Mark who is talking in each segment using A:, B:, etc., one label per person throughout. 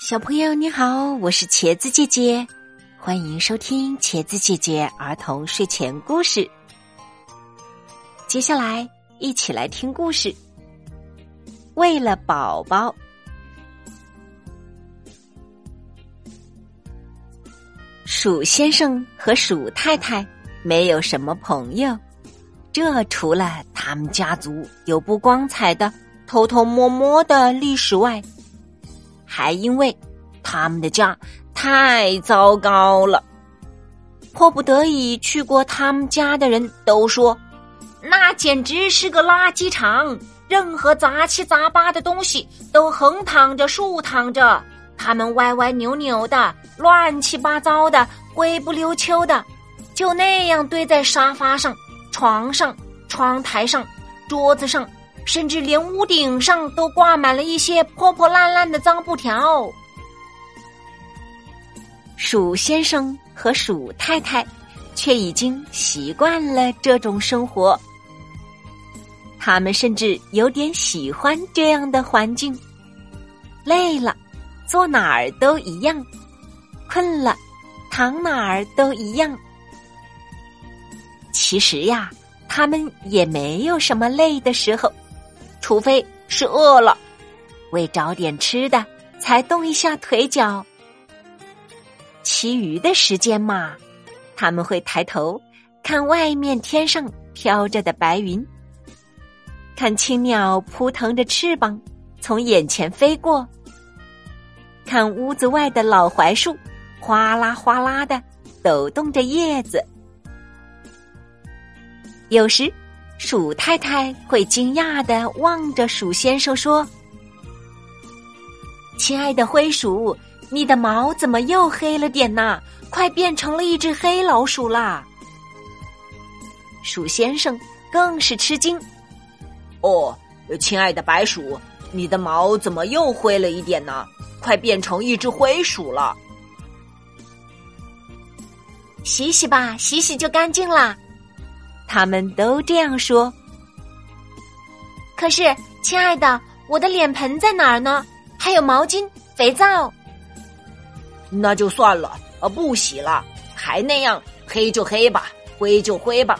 A: 小朋友你好，我是茄子姐姐，欢迎收听茄子姐姐儿童睡前故事。接下来一起来听故事。为了宝宝，鼠先生和鼠太太没有什么朋友，这除了他们家族有不光彩的偷偷摸摸的历史外。还因为他们的家太糟糕了，迫不得已去过他们家的人都说，那简直是个垃圾场，任何杂七杂八的东西都横躺着、竖躺着，他们歪歪扭扭的、乱七八糟的、灰不溜秋的，就那样堆在沙发上、床上、窗台上、桌子上。甚至连屋顶上都挂满了一些破破烂烂的脏布条。鼠先生和鼠太太却已经习惯了这种生活，他们甚至有点喜欢这样的环境。累了，坐哪儿都一样；困了，躺哪儿都一样。其实呀，他们也没有什么累的时候。除非是饿了，为找点吃的才动一下腿脚。其余的时间嘛，他们会抬头看外面天上飘着的白云，看青鸟扑腾着翅膀从眼前飞过，看屋子外的老槐树哗啦哗啦的抖动着叶子，有时。鼠太太会惊讶的望着鼠先生说：“亲爱的灰鼠，你的毛怎么又黑了点呢？快变成了一只黑老鼠啦！”鼠先生更是吃惊：“
B: 哦，亲爱的白鼠，你的毛怎么又灰了一点呢？快变成一只灰鼠了！
A: 洗洗吧，洗洗就干净啦。”他们都这样说。可是，亲爱的，我的脸盆在哪儿呢？还有毛巾、肥皂。
B: 那就算了，啊，不洗了，还那样黑就黑吧，灰就灰吧。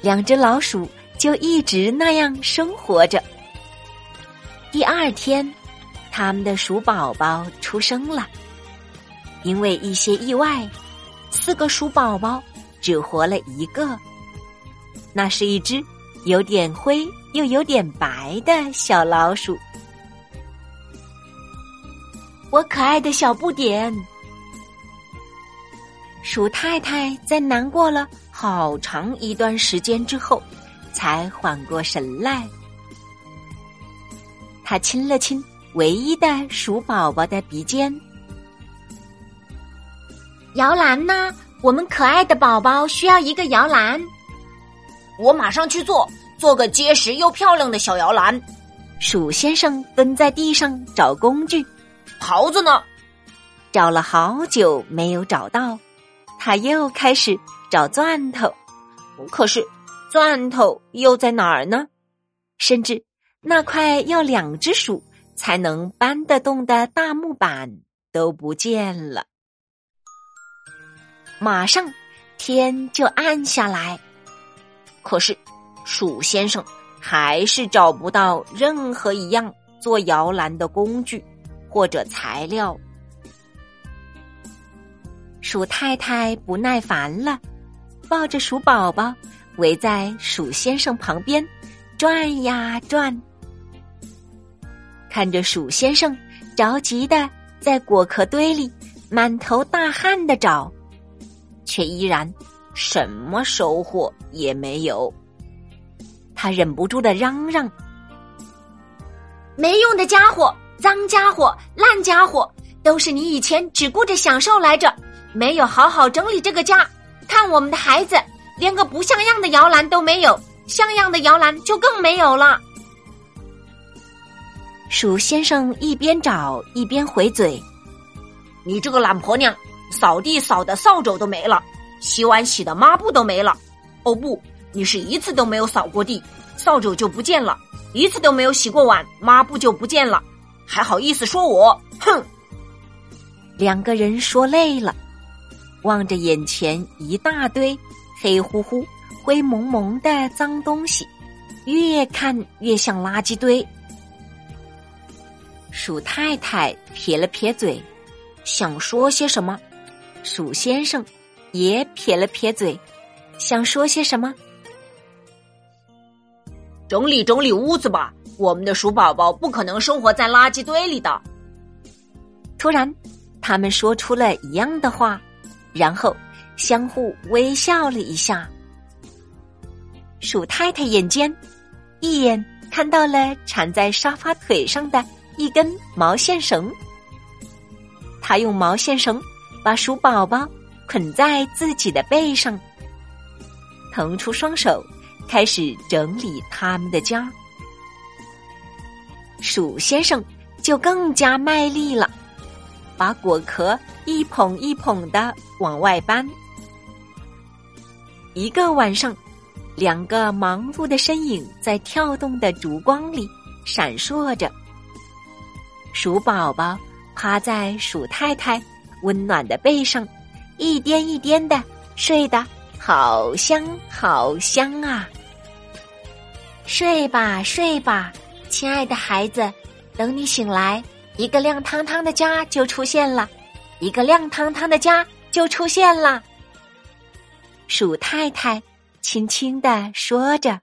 A: 两只老鼠就一直那样生活着。第二天，他们的鼠宝宝出生了，因为一些意外。四个鼠宝宝只活了一个，那是一只有点灰又有点白的小老鼠。我可爱的小不点，鼠太太在难过了好长一段时间之后，才缓过神来。他亲了亲唯一的鼠宝宝的鼻尖。摇篮呢？我们可爱的宝宝需要一个摇篮，
B: 我马上去做，做个结实又漂亮的小摇篮。
A: 鼠先生蹲在地上找工具，
B: 刨子呢？
A: 找了好久没有找到，他又开始找钻头，可是钻头又在哪儿呢？甚至那块要两只鼠才能搬得动的大木板都不见了。马上天就暗下来，可是鼠先生还是找不到任何一样做摇篮的工具或者材料。鼠太太不耐烦了，抱着鼠宝宝围在鼠先生旁边转呀转，看着鼠先生着急的在果壳堆里满头大汗的找。却依然什么收获也没有。他忍不住的嚷嚷：“没用的家伙，脏家伙，烂家伙，都是你以前只顾着享受来着，没有好好整理这个家。看我们的孩子，连个不像样的摇篮都没有，像样的摇篮就更没有了。”鼠先生一边找一边回嘴：“
B: 你这个懒婆娘！”扫地扫的扫帚都没了，洗碗洗的抹布都没了。哦不，你是一次都没有扫过地，扫帚就不见了；一次都没有洗过碗，抹布就不见了。还好意思说我？哼！
A: 两个人说累了，望着眼前一大堆黑乎乎、灰蒙蒙的脏东西，越看越像垃圾堆。鼠太太撇了撇嘴，想说些什么；鼠先生也撇了撇嘴，想说些什么。
B: 整理整理屋子吧，我们的鼠宝宝不可能生活在垃圾堆里的。
A: 突然，他们说出了一样的话，然后相互微笑了一下。鼠太太眼尖，一眼看到了缠在沙发腿上的一根毛线绳，他用毛线绳把鼠宝宝捆在自己的背上，腾出双手。开始整理他们的家，鼠先生就更加卖力了，把果壳一捧一捧的往外搬。一个晚上，两个忙碌的身影在跳动的烛光里闪烁着。鼠宝宝趴在鼠太太温暖的背上，一颠一颠的睡得好香好香啊！睡吧，睡吧，亲爱的孩子，等你醒来，一个亮堂堂的家就出现了，一个亮堂堂的家就出现了。鼠太太轻轻的说着。